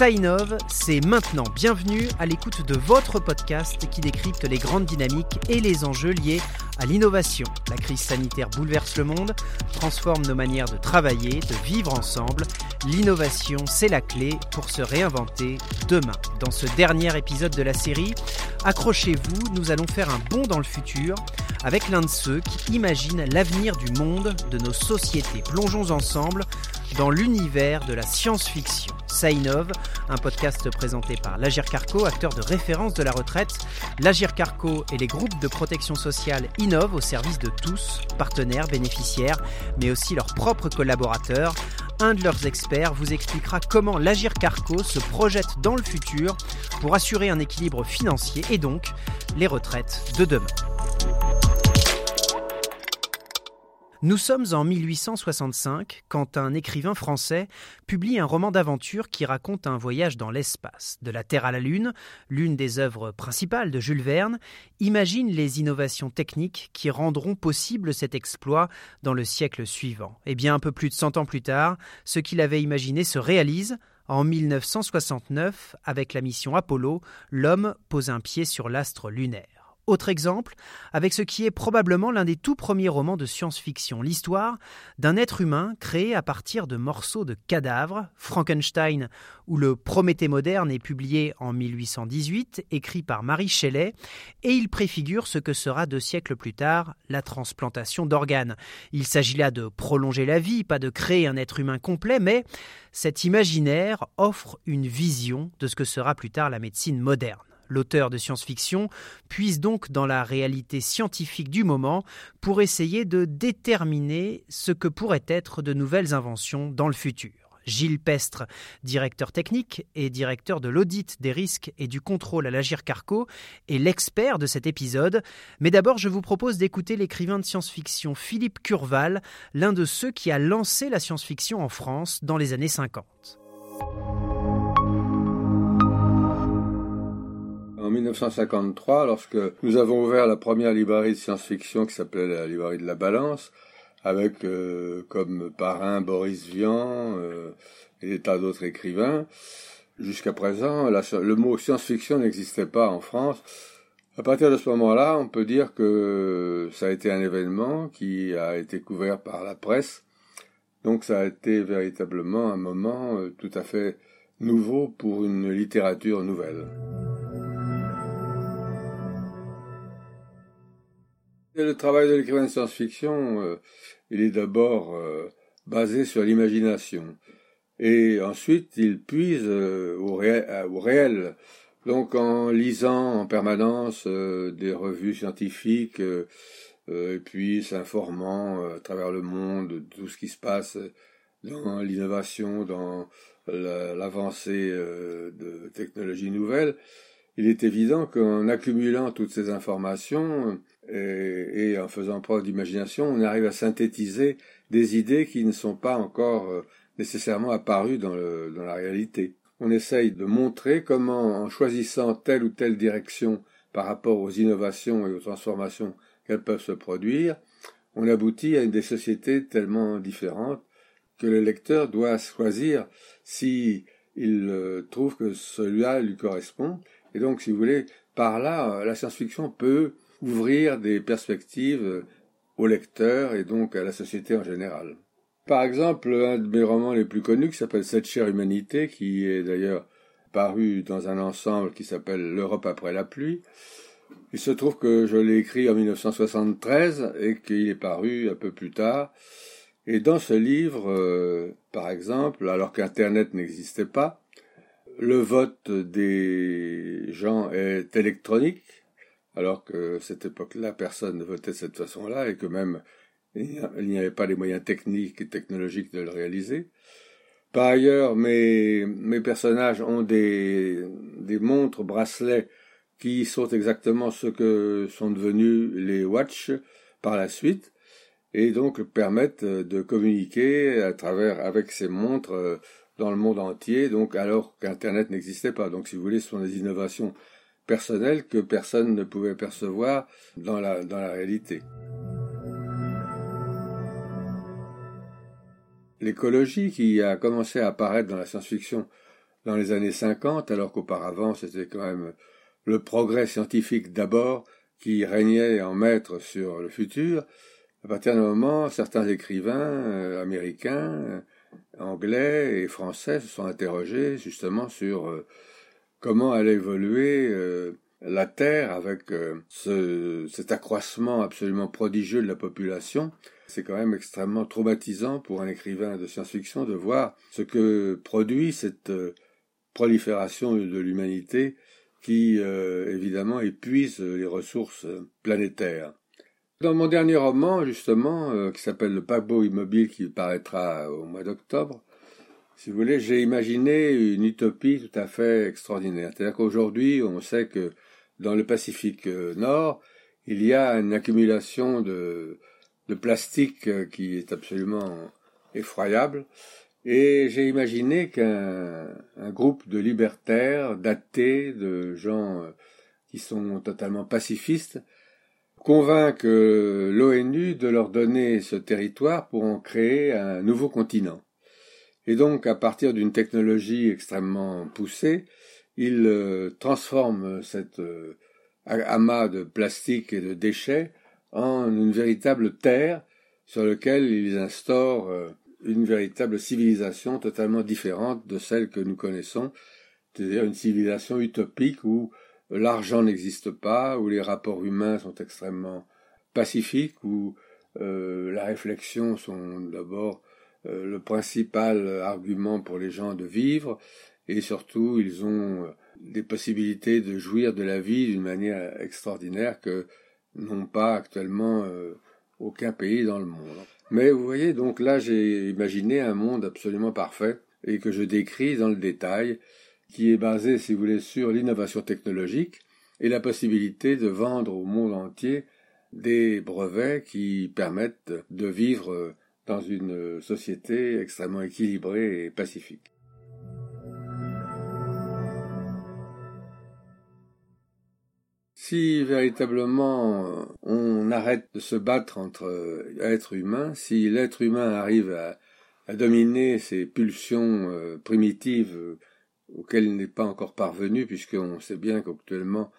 Ça innove, c'est maintenant. Bienvenue à l'écoute de votre podcast qui décrypte les grandes dynamiques et les enjeux liés à l'innovation. La crise sanitaire bouleverse le monde, transforme nos manières de travailler, de vivre ensemble. L'innovation, c'est la clé pour se réinventer demain. Dans ce dernier épisode de la série, accrochez-vous, nous allons faire un bond dans le futur avec l'un de ceux qui imaginent l'avenir du monde, de nos sociétés. Plongeons ensemble dans l'univers de la science-fiction. Ça innove, un podcast présenté par l'Agir Carco, acteur de référence de la retraite. L'Agir Carco et les groupes de protection sociale innovent au service de tous, partenaires, bénéficiaires, mais aussi leurs propres collaborateurs. Un de leurs experts vous expliquera comment l'Agir Carco se projette dans le futur pour assurer un équilibre financier et donc les retraites de demain. Nous sommes en 1865 quand un écrivain français publie un roman d'aventure qui raconte un voyage dans l'espace. De la Terre à la Lune, l'une des œuvres principales de Jules Verne, imagine les innovations techniques qui rendront possible cet exploit dans le siècle suivant. Et eh bien un peu plus de 100 ans plus tard, ce qu'il avait imaginé se réalise en 1969, avec la mission Apollo, l'homme pose un pied sur l'astre lunaire. Autre exemple, avec ce qui est probablement l'un des tout premiers romans de science-fiction, l'histoire d'un être humain créé à partir de morceaux de cadavres, Frankenstein ou le Prométhée moderne est publié en 1818, écrit par Marie Shelley, et il préfigure ce que sera deux siècles plus tard la transplantation d'organes. Il s'agit là de prolonger la vie, pas de créer un être humain complet, mais cet imaginaire offre une vision de ce que sera plus tard la médecine moderne. L'auteur de science-fiction puise donc dans la réalité scientifique du moment pour essayer de déterminer ce que pourraient être de nouvelles inventions dans le futur. Gilles Pestre, directeur technique et directeur de l'audit des risques et du contrôle à l'Agir Carco, est l'expert de cet épisode. Mais d'abord, je vous propose d'écouter l'écrivain de science-fiction Philippe Curval, l'un de ceux qui a lancé la science-fiction en France dans les années 50. En 1953, lorsque nous avons ouvert la première librairie de science-fiction qui s'appelait la librairie de la Balance, avec euh, comme parrain Boris Vian euh, et des tas d'autres écrivains. Jusqu'à présent, le mot science-fiction n'existait pas en France. À partir de ce moment-là, on peut dire que ça a été un événement qui a été couvert par la presse. Donc ça a été véritablement un moment euh, tout à fait nouveau pour une littérature nouvelle. Le travail de l'écrivain de science-fiction, euh, il est d'abord euh, basé sur l'imagination. Et ensuite, il puise euh, au, réel. Donc en lisant en permanence des revues scientifiques, et puis s'informant à travers le monde de tout ce qui se passe dans l'innovation, dans l'avancée de technologies nouvelles, il est évident qu'en accumulant toutes ces informations, et, en faisant preuve d'imagination, on arrive à synthétiser des idées qui ne sont pas encore euh, nécessairement apparues dans, la réalité. On essaye de montrer comment, en choisissant telle ou telle direction par rapport aux innovations et aux transformations qu'elles peuvent se produire, on aboutit à des sociétés tellement différentes que le lecteur doit choisir si il euh, trouve que celui-là lui correspond. Et donc, si vous voulez, par là, la science-fiction peut ouvrir des perspectives au lecteur et donc à la société en général. Par exemple, un de mes romans les plus connus qui s'appelle Cette chère humanité, qui est d'ailleurs paru dans un ensemble qui s'appelle L'Europe après la pluie. Il se trouve que je l'ai écrit en 1973 et qu'il est paru un peu plus tard. Et dans ce livre, euh, par exemple, alors qu'Internet n'existait pas, le vote des gens est électronique, alors que cette époque-là, personne ne votait de cette façon-là et que même il n'y avait pas les moyens techniques et technologiques de le réaliser. Par ailleurs, mes, mes personnages ont des, des montres, bracelets qui sont exactement ce que sont devenus les watch par la suite et donc permettent de communiquer à travers avec ces montres euh, dans le monde entier donc alors qu'internet n'existait pas donc si vous voulez ce sont des innovations personnel que personne ne pouvait percevoir dans la, réalité. l'écologie qui a commencé à apparaître dans la science-fiction dans les années 50, alors qu'auparavant c'était quand même le progrès scientifique d'abord qui régnait en maître sur le futur. À partir d'un moment, certains écrivains euh, américains, euh, anglais et français se sont interrogés justement sur euh, comment allait évoluer la Terre avec ce, cet accroissement absolument prodigieux de la population. C'est quand même extrêmement traumatisant pour un écrivain de science-fiction de voir ce que produit cette prolifération de l'humanité qui évidemment épuise les ressources planétaires. Dans mon dernier roman, justement, euh, qui s'appelle Le paquebot immobile, qui paraîtra au mois d'octobre, si vous voulez, j'ai imaginé une utopie tout à fait extraordinaire. C'est-à-dire qu'aujourd'hui, on sait que dans le Pacifique euh, Nord, il y a une accumulation de, plastique euh, qui est absolument effroyable. Et j'ai imaginé qu'un un groupe de libertaires, d'athées, de gens qui sont totalement pacifistes, convainc l'ONU de leur donner ce territoire pour en créer un nouveau continent. Et donc, à partir d'une technologie extrêmement poussée, ils euh, transforment cette euh, amas de plastique et de déchets en une véritable terre sur laquelle ils instaurent euh, une véritable civilisation totalement différente de celle que nous connaissons, c'est-à-dire une civilisation utopique où l'argent n'existe pas, où les rapports humains sont extrêmement pacifiques, où euh, la réflexion sont d'abord le principal argument pour les gens de vivre, et surtout ils ont euh, des possibilités de jouir de la vie d'une manière extraordinaire que n'ont pas actuellement aucun pays dans le monde. Mais vous voyez, donc là j'ai imaginé un monde absolument parfait et que je décris dans le détail qui est basé, si vous voulez, sur l'innovation technologique et la possibilité de vendre au monde entier des brevets qui permettent de vivre dans une société extrêmement équilibrée et pacifique. Si véritablement on arrête de se battre entre êtres humains, si l'être humain arrive à, dominer ses pulsions euh, primitives auquel il n'est pas encore parvenu, puisqu'on sait bien qu'actuellement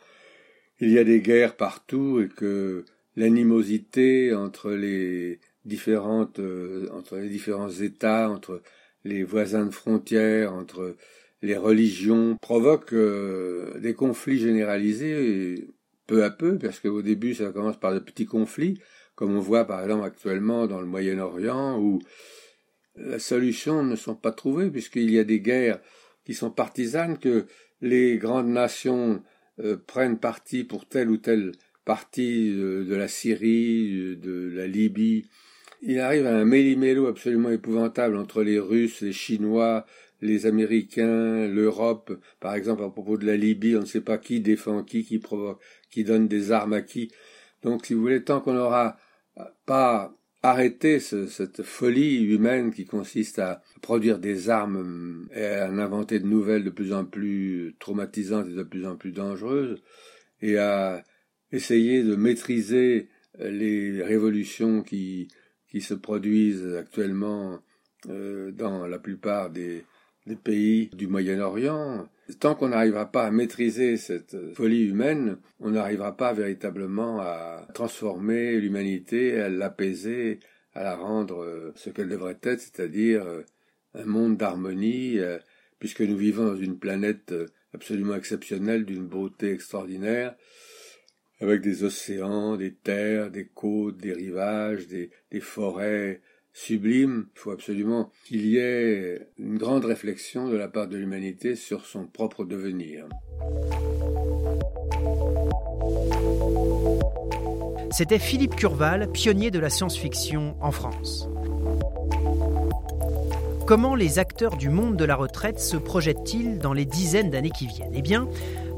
il y a des guerres partout et que l'animosité entre les différentes euh, entre les différents États, entre les voisins de frontières, entre les religions provoque euh, des conflits généralisés peu à peu, parce qu'au début ça commence par de petits conflits, comme on voit par exemple actuellement dans le Moyen-Orient, où la solution ne sont pas trouvées, puisqu'il y a des guerres qui sont partisanes, que les grandes nations euh, prennent parti pour telle ou telle partie de, la Syrie, de la Libye. Il arrive à un méli-mélo absolument épouvantable entre les Russes, les Chinois, les Américains, l'Europe. Par exemple, à propos de la Libye, on ne sait pas qui défend qui, qui provoque, qui donne des armes à qui. Donc, si vous voulez, tant qu'on n'aura pas arrêter cette folie humaine qui consiste à produire des armes et à en inventer de nouvelles de plus en plus traumatisantes et de plus en plus dangereuses, et à essayer de maîtriser les révolutions qui, qui se produisent actuellement euh, dans la plupart des, pays du Moyen-Orient, tant qu'on n'arrivera pas à maîtriser cette folie humaine, on n'arrivera pas véritablement à transformer l'humanité, à l'apaiser, à la rendre euh, ce qu'elle devrait être, c'est-à-dire euh, un monde d'harmonie, puisque nous vivons dans une planète absolument exceptionnelle, d'une beauté extraordinaire, avec des océans, des terres, des côtes, des rivages, des, forêts, sublime. Il faut absolument qu'il y ait une grande réflexion de la part de l'humanité sur son propre devenir. C'était Philippe Curval, pionnier de la science-fiction en France. Comment les acteurs du monde de la retraite se projettent-ils dans les dizaines d'années qui viennent? Eh bien,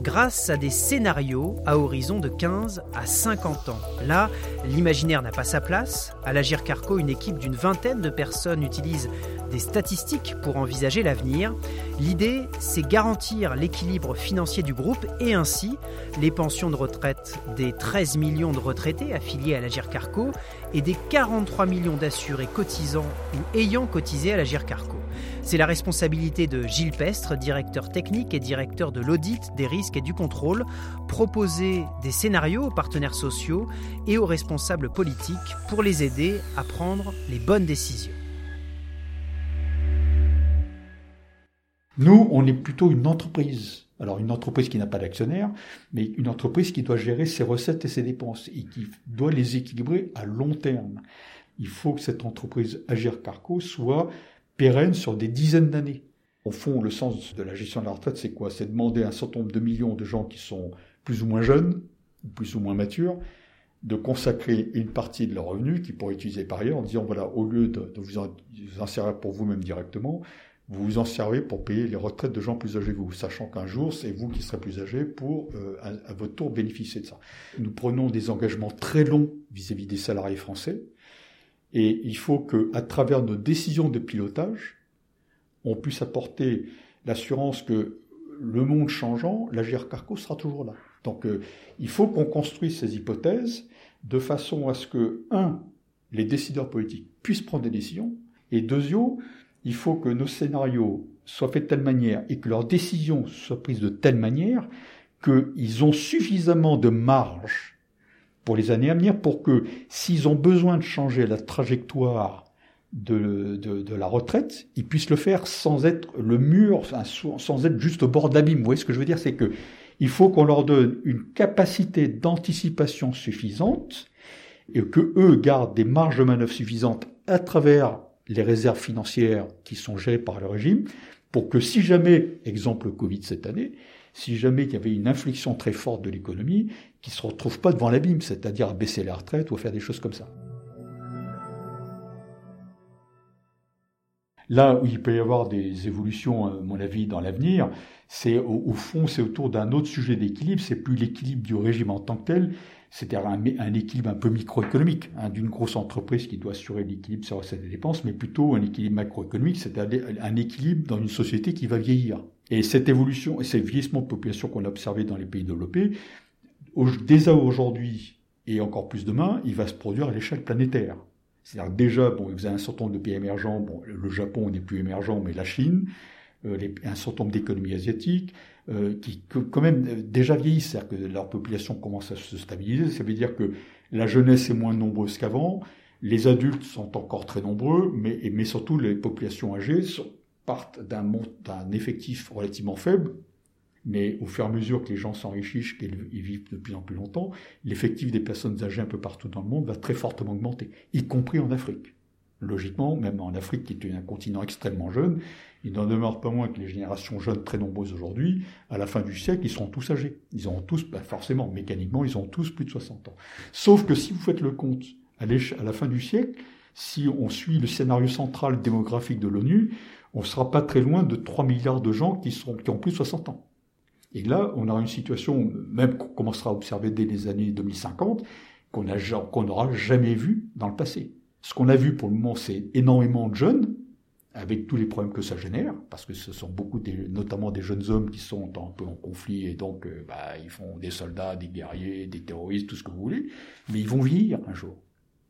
grâce à des scénarios à horizon de 15 à 50 ans. Là, l'imaginaire n'a pas sa place. À l'Agir Carco, une équipe d'une vingtaine de personnes utilise des statistiques pour envisager l'avenir. L'idée, c'est garantir l'équilibre financier du groupe et ainsi les pensions de retraite des 13 millions de retraités affiliés à l'Agir Carco et des 43 millions d'assurés cotisants ou ayant cotisé à l'Agir Carco. C'est la responsabilité de Gilles Pestre, directeur technique et directeur de l'audit, des risques et du contrôle, proposer des scénarios aux partenaires sociaux et aux responsables politiques pour les aider à prendre les bonnes décisions. Nous, on est plutôt une entreprise. Alors une entreprise qui n'a pas d'actionnaire, mais une entreprise qui doit gérer ses recettes et ses dépenses et qui doit les équilibrer à long terme. Il faut que cette entreprise Agir Carco soit pérenne sur des dizaines d'années. Au fond, le sens de la gestion de la retraite, c'est quoi? C'est demander à un certain nombre de millions de gens qui sont plus ou moins jeunes, plus ou moins matures, de consacrer une partie de leurs revenus qu'ils pourraient utiliser par ailleurs en disant, voilà, au lieu de, vous, en, servir pour vous-même directement, vous vous en servez pour payer les retraites de gens plus âgés que vous, sachant qu'un jour, c'est vous qui serez plus âgés pour, euh, à, votre tour, bénéficier de ça. Nous prenons des engagements très longs vis-à-vis des salariés français, et il faut que, à travers nos décisions de pilotage, on puisse apporter l'assurance que le monde changeant, la Carco sera toujours là. Donc, euh, il faut qu'on construise ces hypothèses de façon à ce que, un, les décideurs politiques puissent prendre des décisions, et deuxièmement, il faut que nos scénarios soient faits de telle manière et que leurs décisions soient prises de telle manière qu'ils ont suffisamment de marge pour les années à venir pour que s'ils ont besoin de changer la trajectoire de, de, la retraite, ils puissent le faire sans être le mur, sans être juste au bord d'abîme. Vous voyez ce que je veux dire? C'est que il faut qu'on leur donne une capacité d'anticipation suffisante et que eux gardent des marges de manœuvre suffisantes à travers les réserves financières qui sont gérées par le régime, pour que si jamais, exemple Covid cette année, si jamais il y avait une inflexion très forte de l'économie, qu'ils ne se retrouvent pas devant l'abîme, c'est-à-dire à baisser la retraite ou à faire des choses comme ça. Là où il peut y avoir des évolutions, à mon avis, dans l'avenir, c'est au, fond, c'est autour d'un autre sujet d'équilibre. C'est plus l'équilibre du régime en tant que tel, c'est-à-dire un, équilibre un peu microéconomique hein, d'une grosse entreprise qui doit assurer l'équilibre sur ses dépenses, mais plutôt un équilibre macroéconomique, c'est-à-dire un équilibre dans une société qui va vieillir. Et cette évolution et ce vieillissement de population qu'on a observé dans les pays développés, déjà aujourd'hui et encore plus demain, il va se produire à l'échelle planétaire. C'est-à-dire déjà, bon, vous avez un certain nombre de pays émergents, bon, le Japon n'est plus émergent, mais la Chine, euh, un certain nombre d'économies asiatiques, euh, qui quand même euh, déjà vieillissent, c'est-à-dire que leur population commence à se stabiliser. Ça veut dire que la jeunesse est moins nombreuse qu'avant, les adultes sont encore très nombreux, mais, mais surtout les populations âgées partent d'un effectif relativement faible, mais au fur et à mesure que les gens s'enrichissent, qu'ils vivent de plus en plus longtemps, l'effectif des personnes âgées un peu partout dans le monde va très fortement augmenter, y compris en Afrique. Logiquement, même en Afrique, qui est un continent extrêmement jeune, il n'en demeure pas moins que les générations jeunes très nombreuses aujourd'hui, à la fin du siècle, ils seront tous âgés. Ils auront tous, ben forcément, mécaniquement, ils ont tous plus de 60 ans. Sauf que si vous faites le compte, à, la fin du siècle, si on suit le scénario central démographique de l'ONU, on ne sera pas très loin de 3 milliards de gens qui, qui ont plus de 60 ans. Et là, on aura une situation, même qu'on commencera à observer dès les années 2050, qu'on n'aura jamais vu dans le passé. Ce qu'on a vu pour le moment, c'est énormément de jeunes, avec tous les problèmes que ça génère, parce que ce sont beaucoup, notamment des jeunes hommes qui sont un peu en conflit, et donc euh, bah, ils font des soldats, des guerriers, des terroristes, tout ce que vous voulez, mais ils vont vieillir un jour.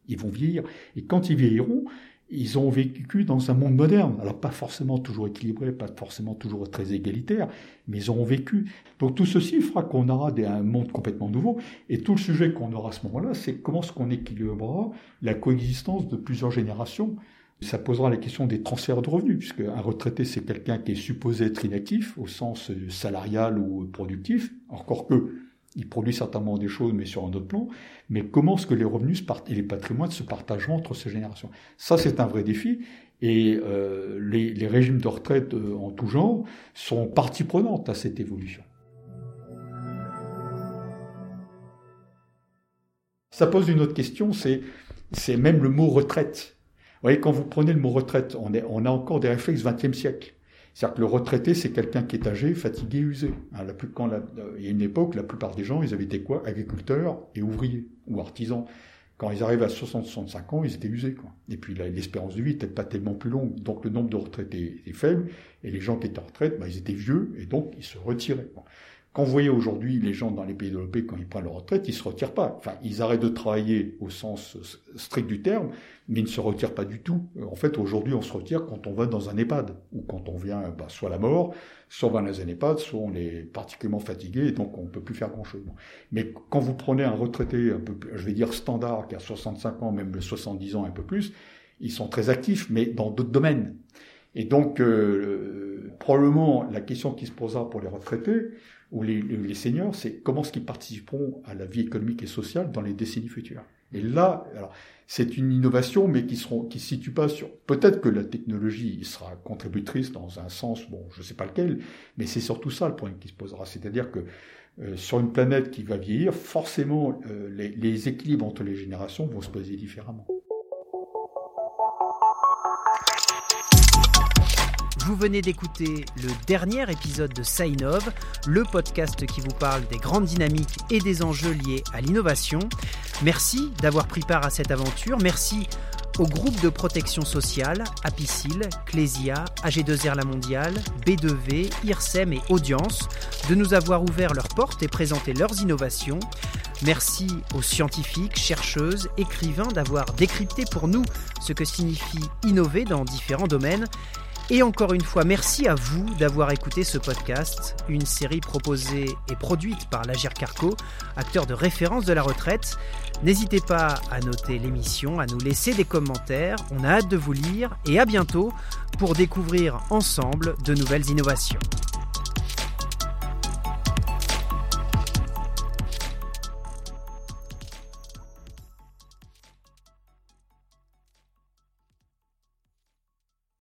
Ils vont vieillir, et quand ils vieilliront, ils ont vécu dans un monde moderne. Alors pas forcément toujours équilibré, pas forcément toujours très égalitaire, mais ils auront vécu. Donc tout ceci fera qu'on aura un monde complètement nouveau. Et tout le sujet qu'on aura à ce moment-là, c'est comment est-ce qu'on équilibrera la coexistence de plusieurs générations. Ça posera la question des transferts de revenus, puisque un retraité, c'est quelqu'un qui est supposé être inactif au sens salarial ou productif, encore que il produit certainement des choses, mais sur un autre plan. Mais comment est-ce que les revenus et les patrimoines se partageront entre ces générations? Ça, c'est un vrai défi. Et euh, les, régimes de retraite euh, en tout genre sont partie prenante à cette évolution. Ça pose une autre question, c'est, même le mot retraite. Vous voyez, quand vous prenez le mot retraite, on, a encore des réflexes 20e siècle. C'est-à-dire que le retraité, c'est quelqu'un qui est âgé, fatigué, usé. Hein, la plus, quand il y a une époque, la plupart des gens, ils avaient été quoi? Agriculteurs et ouvriers ou artisans. Quand ils arrivaient à 60-65 ans, ils étaient usés. Quoi. Et puis l'espérance de vie n'était pas tellement plus longue. Donc le nombre de retraités est faible. Et les gens qui étaient en retraite, bah, ils étaient vieux et donc ils se retiraient. Quand vous voyez aujourd'hui les gens dans les pays développés, quand ils prennent leur retraite, ils se retirent pas. Enfin, ils arrêtent de travailler au sens strict du terme, mais ils ne se retirent pas du tout. En fait, aujourd'hui, on se retire quand on va dans un EHPAD, ou quand on vient bah, soit la mort, soit on va dans un EHPAD, soit on est particulièrement fatigué, et donc on ne peut plus faire grand-chose. Mais quand vous prenez un retraité un peu, je vais dire standard, qui a 65 ans, même 70 ans, un peu plus, ils sont très actifs, mais dans d'autres domaines. Et donc, euh, probablement, la question qui se posera pour les retraités, ou les, seniors, c'est comment est-ce qu'ils participeront à la vie économique et sociale dans les décennies futures. Et là, c'est une innovation, mais qui qui se situe pas sur. Peut-être que la technologie sera contributrice dans un sens, bon, je ne sais pas lequel, mais c'est surtout ça le problème qui se posera. C'est-à-dire que euh, sur une planète qui va vieillir, forcément, euh, les équilibres entre les générations vont se poser différemment. Vous venez d'écouter le dernier épisode de Sainov, le podcast qui vous parle des grandes dynamiques et des enjeux liés à l'innovation. Merci d'avoir pris part à cette aventure. Merci au groupe de protection sociale, Apicil, Clésia, AG2R La Mondiale, B2V, IRSEM et Audience de nous avoir ouvert leurs portes et présenté leurs innovations. Merci aux scientifiques, chercheuses, écrivains d'avoir décrypté pour nous ce que signifie innover dans différents domaines. Et encore une fois, merci à vous d'avoir écouté ce podcast, une série proposée et produite par l'Agir Carco, acteur de référence de la retraite. N'hésitez pas à noter l'émission, à nous laisser des commentaires, on a hâte de vous lire et à bientôt pour découvrir ensemble de nouvelles innovations.